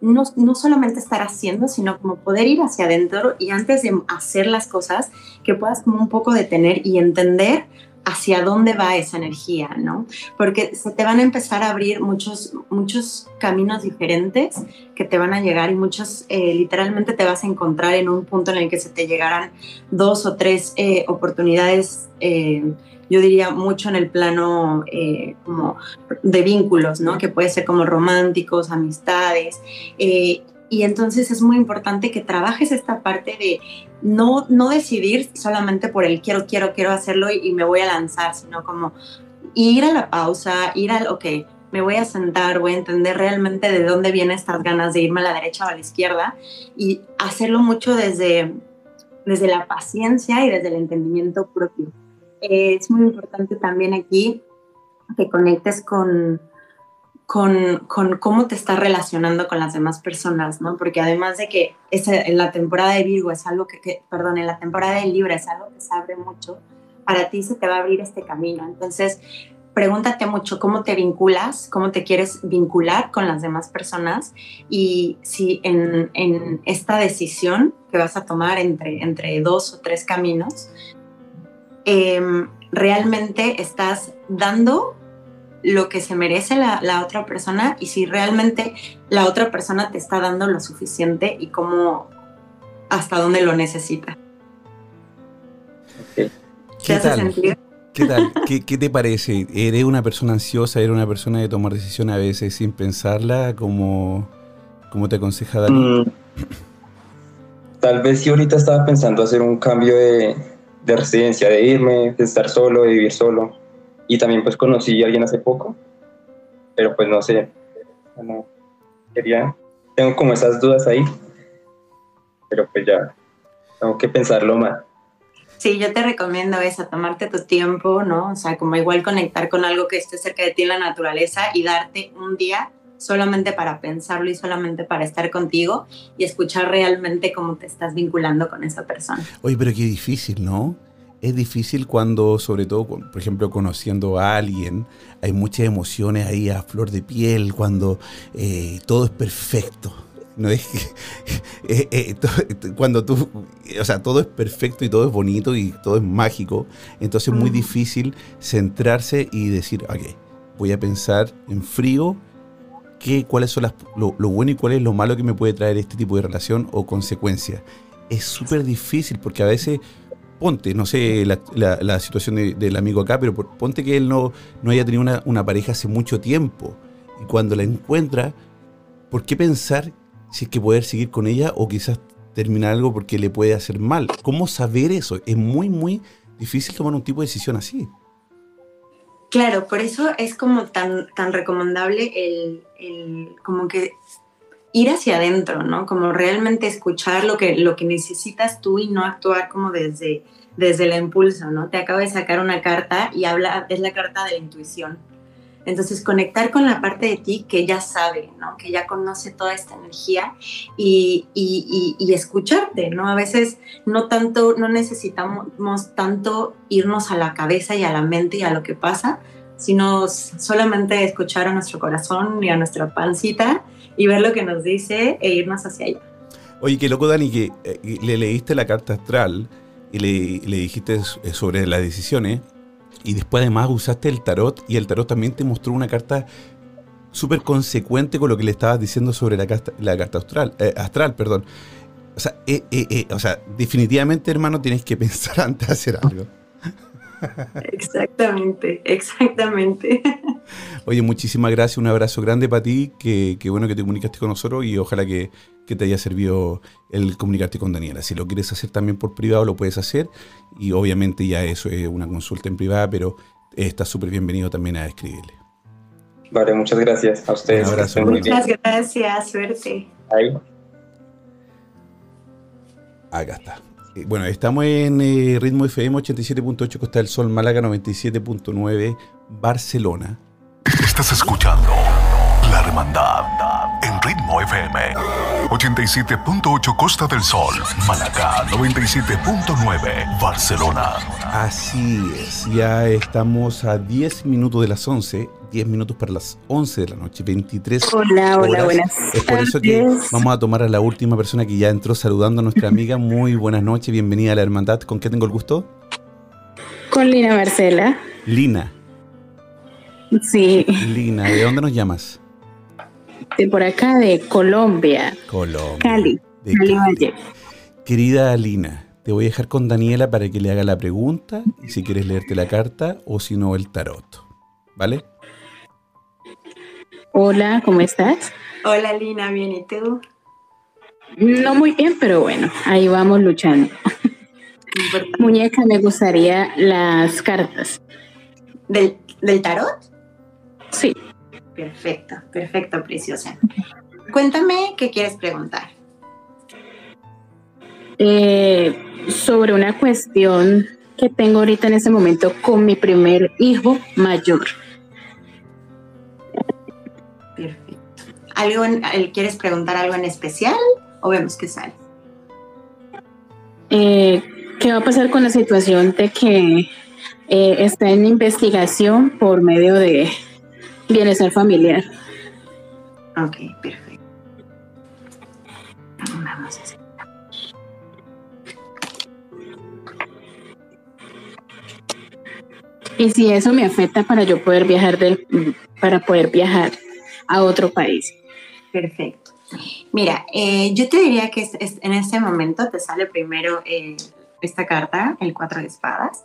no, no, solamente estar haciendo, sino como poder ir hacia adentro y antes de hacer las cosas, que puedas como un poco detener y entender hacia dónde va esa energía, ¿no? Porque se te van a empezar a abrir muchos, muchos caminos diferentes que te van a llegar y muchos, eh, literalmente te vas a encontrar en un punto en el que se te llegarán dos o tres eh, oportunidades, eh, yo diría mucho en el plano como de vínculos, ¿no? Que puede ser como románticos, amistades, y entonces es muy importante que trabajes esta parte de no, no decidir solamente por el quiero, quiero, quiero hacerlo y, me voy a lanzar, sino como ir a la pausa, ir al, ok, me voy a sentar, voy a entender realmente de dónde vienen estas ganas de irme a la derecha o a la izquierda y hacerlo mucho desde, desde la paciencia y desde el entendimiento propio. es muy importante también aquí que conectes con, con, cómo te estás relacionando con las demás personas, ¿no? Porque además de que en la temporada de Virgo es algo que, perdón, en la temporada de Libra es algo que se abre mucho, para ti se te va a abrir este camino. Entonces, pregúntate mucho cómo te vinculas, cómo te quieres vincular con las demás personas y si en, esta decisión que vas a tomar entre, entre dos o tres caminos, em, realmente estás dando lo que se merece la, otra persona y si realmente la otra persona te está dando lo suficiente y cómo, hasta dónde lo necesita. ¿Qué, tal? ¿Qué tal? ¿Qué, te parece? ¿Eres una persona ansiosa? ¿Eres una persona de tomar decisiones a veces sin pensarla? como, como te aconseja Dani? Mm, tal vez si ahorita estaba pensando hacer un cambio de, de residencia, de irme, de estar solo, de vivir solo. Y también pues conocí a alguien hace poco, pero pues no sé, no, quería, tengo como esas dudas ahí, pero pues ya tengo que pensarlo más. Sí, yo te recomiendo eso, tomarte tu tiempo, ¿no? O sea, como igual conectar con algo que esté cerca de ti en la naturaleza y darte un día solamente para pensarlo y solamente para estar contigo y escuchar realmente cómo te estás vinculando con esa persona. Oye, pero qué difícil, ¿no? Es difícil cuando, sobre todo, por ejemplo, conociendo a alguien, hay muchas emociones ahí a flor de piel, cuando eh, todo es perfecto. No es eh, eh, cuando tú, o sea, todo es perfecto y todo es bonito y todo es mágico, entonces es muy difícil centrarse y decir, ok, voy a pensar en frío qué, cuáles son las, lo, bueno y cuál es lo malo que me puede traer este tipo de relación o consecuencia. Es súper difícil porque a veces, ponte, no sé la, situación del amigo acá, pero ponte que él no, no haya tenido una, una pareja hace mucho tiempo y cuando la encuentra, ¿por qué pensar si es que poder seguir con ella o quizás terminar algo porque le puede hacer mal? ¿Cómo saber eso? Es muy, muy difícil tomar un tipo de decisión así. Claro, por eso es como tan, tan recomendable el, el, como que ir hacia adentro, ¿no? Como realmente escuchar lo que, lo que necesitas tú y no actuar como desde, desde el impulso, ¿no? Te acabo de sacar una carta y habla, es la carta de la intuición. Entonces, conectar con la parte de ti que ya sabe, ¿no? Que ya conoce toda esta energía y, y, escucharte, ¿no? A veces no tanto, no necesitamos tanto irnos a la cabeza y a la mente y a lo que pasa, sino solamente escuchar a nuestro corazón y a nuestra pancita y ver lo que nos dice e irnos hacia allá. Oye, qué loco, Dani, que eh, le leíste la carta astral y le, dijiste sobre las decisiones y después además usaste el tarot y el tarot también te mostró una carta súper consecuente con lo que le estabas diciendo sobre la carta, la carta astral, eh, astral. Perdón. O sea, eh, eh, o sea, definitivamente, hermano, tienes que pensar antes de hacer algo. Exactamente, exactamente. Oye, muchísimas gracias, un abrazo grande para ti, que, bueno que te comunicaste con nosotros y ojalá que, que, te haya servido el comunicarte con Daniela. Si lo quieres hacer también por privado, lo puedes hacer y obviamente ya eso es una consulta en privada, pero estás súper bienvenido también a escribirle. Vale, muchas gracias a ustedes. Un abrazo. Muchas gracias, suerte. Ahí. Acá está. Eh, bueno, estamos en eh, Ritmo FM 87.8 Costa del Sol, Málaga 97.9, Barcelona. Estás escuchando La Hermandad en Ritmo FM 87.8 Costa del Sol, Málaga 97.9, Barcelona. Así es, ya estamos a 10 minutos de las 11 10 minutos para las 11 de la noche, 23 Hola, hola, buenas Es por eso que vamos a tomar a la última persona que ya entró saludando a nuestra amiga. Muy buenas noches, bienvenida a la hermandad. ¿Con qué tengo el gusto? Con Lina Marcela. Lina. Sí. Lina, ¿de dónde nos llamas? De por acá, de Colombia. Colombia. Cali. Cali Valle. Querida Lina, te voy a dejar con Daniela para que le haga la pregunta y si quieres leerte la carta o si no el tarot. ¿Vale? Hola, ¿cómo estás? Hola Lina, bien, ¿y tú? No muy bien, pero bueno, ahí vamos luchando. Muñeca, me gustaría las cartas. ¿Del, tarot? Sí. Perfecto, perfecto, preciosa. Cuéntame qué quieres preguntar. Eh, sobre una cuestión que tengo ahorita en este momento con mi primer hijo mayor. ¿Algo ¿Quieres preguntar algo en especial o vemos qué sale? Eh, ¿Qué va a pasar con la situación de que eh, está en investigación por medio de bienestar familiar? Ok, perfecto. Vamos a hacer. Y si eso me afecta para yo poder viajar de, para poder viajar a otro país. Perfecto. Mira, eh, yo te diría que en este momento te sale primero eh, esta carta, el cuatro de espadas,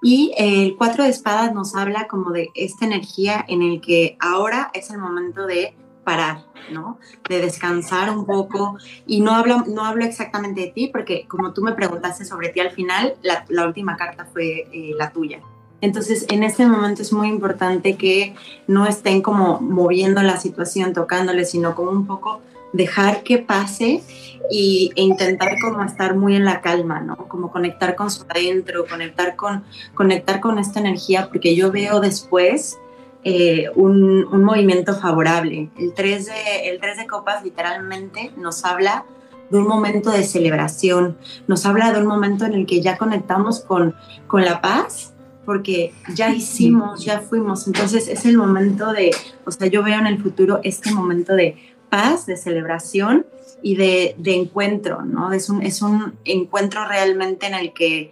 y el cuatro de espadas nos habla como de esta energía en el que ahora es el momento de parar, ¿no? De descansar un poco. Y no hablo, no hablo exactamente de ti, porque como tú me preguntaste sobre ti al final, la, la última carta fue eh, la tuya. Entonces, en este momento es muy importante que no estén como moviendo la situación, tocándole, sino como un poco dejar que pase y, e intentar como estar muy en la calma, ¿no? Como conectar con su adentro, conectar con, conectar con esta energía, porque yo veo después eh, un, un, movimiento favorable. El 3, de, el 3 de copas literalmente nos habla de un momento de celebración, nos habla de un momento en el que ya conectamos con, con la paz porque ya hicimos, ya fuimos, entonces es el momento de, o sea, yo veo en el futuro este momento de paz, de celebración y de, encuentro, ¿no? Es un, es un encuentro realmente en el que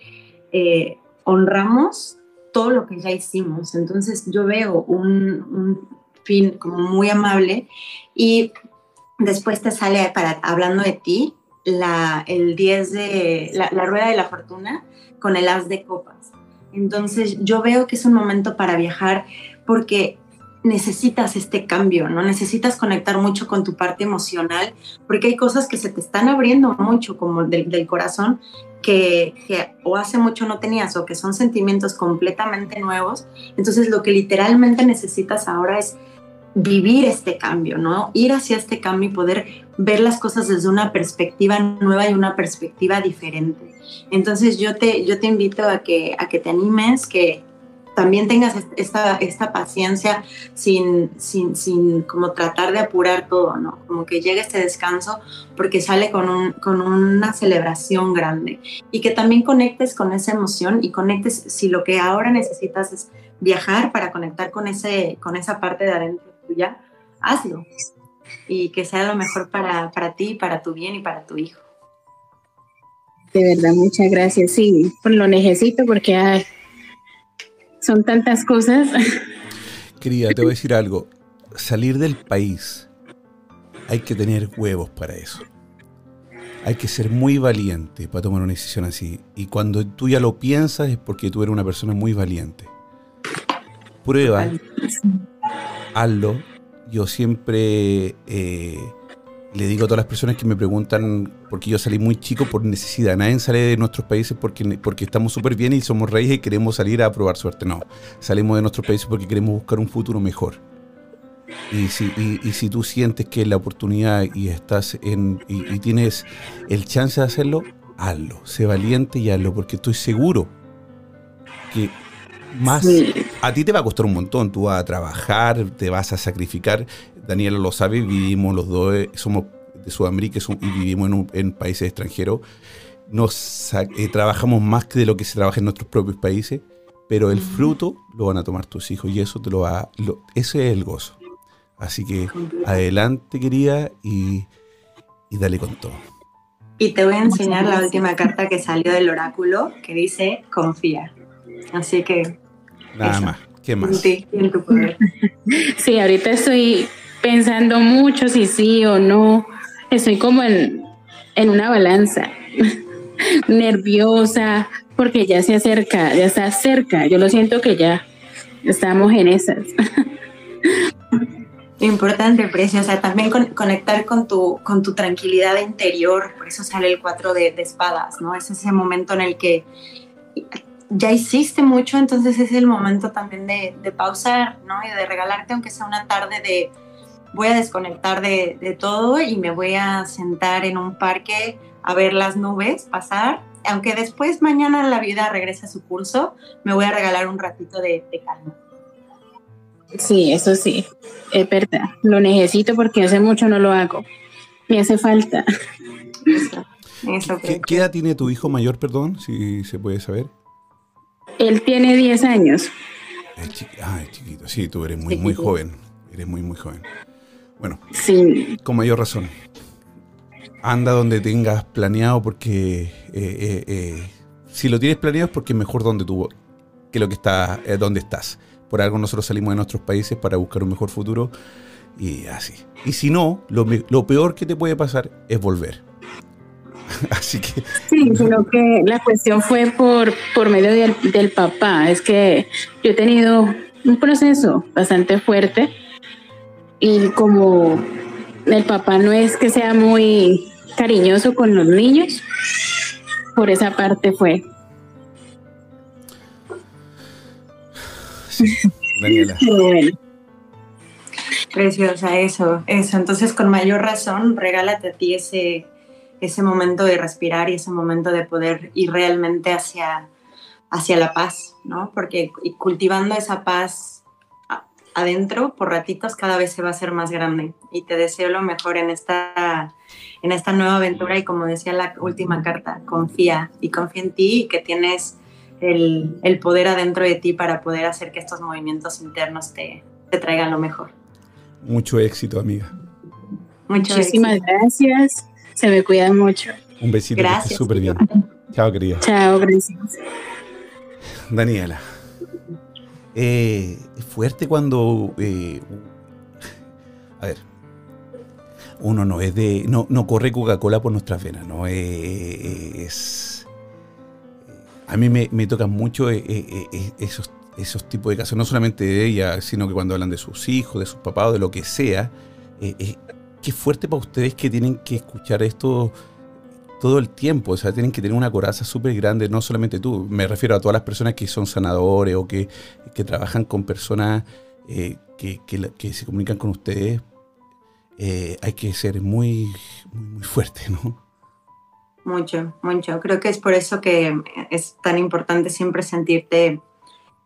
eh, honramos todo lo que ya hicimos. Entonces yo veo un, fin como muy amable y después te sale para hablando de ti la, el 10 de la, la, rueda de la fortuna con el as de copas. Entonces yo veo que es un momento para viajar porque necesitas este cambio, ¿no? Necesitas conectar mucho con tu parte emocional, porque hay cosas que se te están abriendo mucho, como del, corazón, que, que, o hace mucho no tenías, o que son sentimientos completamente nuevos. Entonces, lo que literalmente necesitas ahora es vivir este cambio, ¿no? Ir hacia este cambio y poder ver las cosas desde una perspectiva nueva y una perspectiva diferente. Entonces, yo te, yo te invito a que, a que te animes, que también tengas esta, esta paciencia sin, sin, sin como tratar de apurar todo, ¿no? Como que llegue este descanso porque sale con, un, con una celebración grande y que también conectes con esa emoción y conectes, si lo que ahora necesitas es viajar para conectar con, ese, con esa parte de adentro tuya, hazlo y que sea lo mejor para, para ti, para tu bien y para tu hijo. De verdad, muchas gracias. Sí, pues lo necesito porque son tantas cosas. Querida, te voy a decir algo. Salir del país, hay que tener huevos para eso. Hay que ser muy valiente para tomar una decisión así. Y cuando tú ya lo piensas es porque tú eres una persona muy valiente. Prueba, hazlo. Yo siempre eh, le digo a todas las personas que me preguntan, porque yo salí muy chico por necesidad, nadie sale de nuestros países porque, porque estamos súper bien y somos reyes y queremos salir a probar suerte. No, salimos de nuestros países porque queremos buscar un futuro mejor. Y si, y, si tú sientes que la oportunidad y estás en y, tienes el chance de hacerlo, hazlo. Sé valiente y hazlo, porque estoy seguro que más a ti te va a costar un montón. Tú vas a trabajar, te vas a sacrificar. Daniela lo sabe, vivimos los dos, eh, somos de Sudamérica y vivimos en, países extranjeros. Nos eh, trabajamos más que de lo que se trabaja en nuestros propios países, pero el fruto lo van a tomar tus hijos y eso te lo va. Lo, ese es el gozo. Así que adelante, querida, y, y dale con todo. Y te voy a enseñar la última carta que salió del oráculo que dice confía. Así que. Nada más. ¿Qué más? Sí, ahorita estoy pensando mucho si sí o no. Estoy como en, en una balanza, nerviosa, porque ya se acerca, ya está cerca. Yo lo siento que ya estamos en esas. Importante, preciosa. También conectar con tu, con tu tranquilidad interior. Por eso sale el cuatro de, de espadas, ¿no? Es ese momento en el que ya hiciste mucho, entonces es el momento también de, de, pausar, ¿no? Y de regalarte, aunque sea una tarde de voy a desconectar de, de, todo y me voy a sentar en un parque a ver las nubes pasar. Aunque después mañana la vida regrese a su curso, me voy a regalar un ratito de, de calma. Sí, eso sí, es verdad. Lo necesito porque hace mucho no lo hago. Me hace falta. Eso, ¿Qué, ¿Qué edad tiene tu hijo mayor, perdón, si se puede saber? Él tiene 10 años. ah, es chiquito. Sí, tú eres muy, muy joven. Eres muy, muy joven. Bueno, sí. con mayor razón. Anda donde tengas planeado porque eh, eh, eh, si lo tienes planeado es porque es mejor donde tú que lo que está donde estás. Por algo nosotros salimos de nuestros países para buscar un mejor futuro y así. Y si no, lo, lo peor que te puede pasar es volver. Así que. Sí, sino que la cuestión fue por, por medio del, del, papá. Es que yo he tenido un proceso bastante fuerte y como el papá no es que sea muy cariñoso con los niños, por esa parte fue. Daniela. Preciosa, eso, eso. Entonces, con mayor razón, regálate a ti ese, ese momento de respirar y ese momento de poder ir realmente hacia, hacia la paz, ¿no? Porque cultivando esa paz adentro, por ratitos, cada vez se va a hacer más grande. Y te deseo lo mejor en esta, en esta nueva aventura y como decía la última carta, confía y confía en ti y que tienes el, el poder adentro de ti para poder hacer que estos movimientos internos te, te traigan lo mejor. Mucho éxito, amiga. Muchísimas gracias. Se me cuidan mucho. Un besito. Gracias. Súper bien. Chao, querida. Chao, gracias. Daniela. Eh, es fuerte cuando. Eh, a ver. Uno no es de. No, no corre Coca-Cola por nuestras venas, ¿no? Eh, es. A mí me, me tocan mucho esos, esos tipos de casos, no solamente de ella, sino que cuando hablan de sus hijos, de sus papás o de lo que sea. Qué fuerte para ustedes que tienen que escuchar esto todo el tiempo, o sea, tienen que tener una coraza súper grande, no solamente tú, me refiero a todas las personas que son sanadores o que, trabajan con personas eh, que, que, se comunican con ustedes, eh, hay que ser muy, muy, fuerte, ¿no? Mucho, mucho. Creo que es por eso que es tan importante siempre sentirte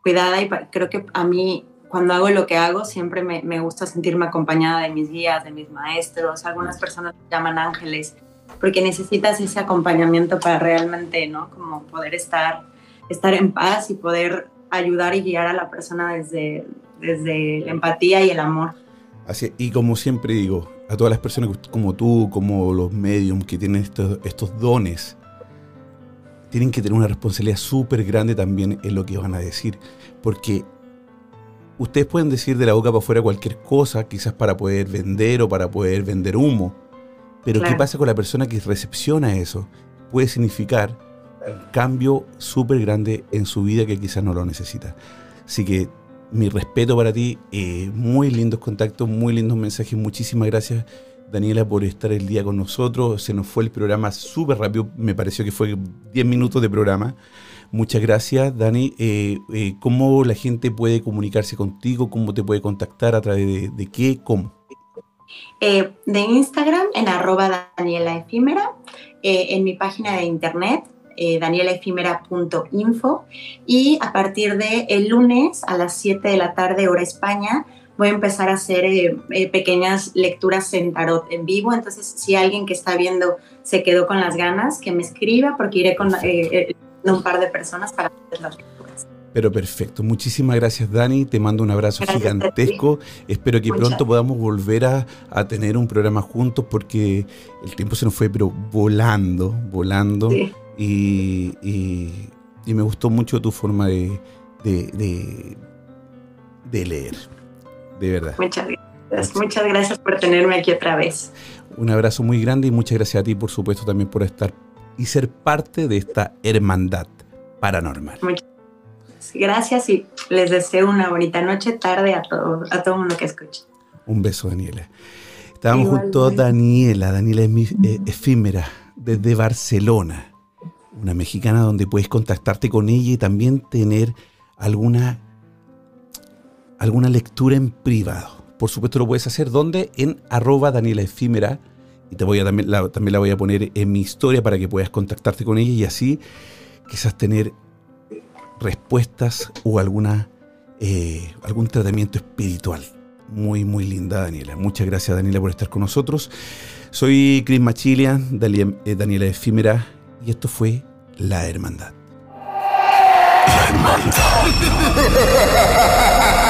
cuidada y creo que a mí cuando hago lo que hago siempre me, me gusta sentirme acompañada de mis guías, de mis maestros, algunas personas me llaman ángeles porque necesitas ese acompañamiento para realmente, ¿no? Como poder estar, estar en paz y poder ayudar y guiar a la persona desde, desde la empatía y el amor. Así, y como siempre digo, a todas las personas como tú, como los mediums que tienen estos, estos dones, tienen que tener una responsabilidad súper grande también en lo que van a decir, porque ustedes pueden decir de la boca para afuera cualquier cosa, quizás para poder vender o para poder vender humo, pero ¿qué pasa con la persona que recepciona eso? Puede significar un cambio súper grande en su vida que quizás no lo necesita. Así que mi respeto para ti, eh, muy lindos contactos, muy lindos mensajes. Muchísimas gracias, Daniela, por estar el día con nosotros. Se nos fue el programa súper rápido, me pareció que fue 10 minutos de programa. Muchas gracias, Dani. Eh, eh, ¿Cómo la gente puede comunicarse contigo? ¿Cómo te puede contactar? ¿A través de, de qué? ¿Cómo? Eh, de Instagram en arroba Daniela Efímera, en mi página de internet danielaefímera.info y a partir de el lunes a las 7 de la tarde hora España voy a empezar a hacer pequeñas lecturas en tarot en vivo, entonces si alguien que está viendo se quedó con las ganas, que me escriba porque iré con un par de personas para hacer las lecturas. Pero perfecto. Muchísimas gracias, Dani. Te mando un abrazo gigantesco. Espero que pronto podamos volver a, tener un programa juntos porque el tiempo se nos fue, pero volando, volando. Y, me gustó mucho tu forma de, de, leer. De verdad. Muchas gracias. Muchas gracias por tenerme aquí otra vez. Un abrazo muy grande y muchas gracias a ti, por supuesto, también por estar y ser parte de esta hermandad paranormal. Muchas Gracias y les deseo una bonita noche, tarde a todo, a todo mundo que escuche. Un beso, Daniela. Estábamos junto a Daniela, Daniela es eh, efímera, desde Barcelona, una mexicana donde puedes contactarte con ella y también tener alguna, alguna lectura en privado. Por supuesto lo puedes hacer, ¿dónde? En arroba Daniela Efímera. Y te voy a, también, también la voy a poner en mi historia para que puedas contactarte con ella y así quizás tener respuestas o alguna, eh, algún tratamiento espiritual. Muy, muy linda, Daniela. Muchas gracias, Daniela, por estar con nosotros. Soy Chris Machilian, eh, Daniela Efímera, y esto fue La Hermandad. La Hermandad.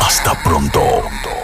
Hasta pronto.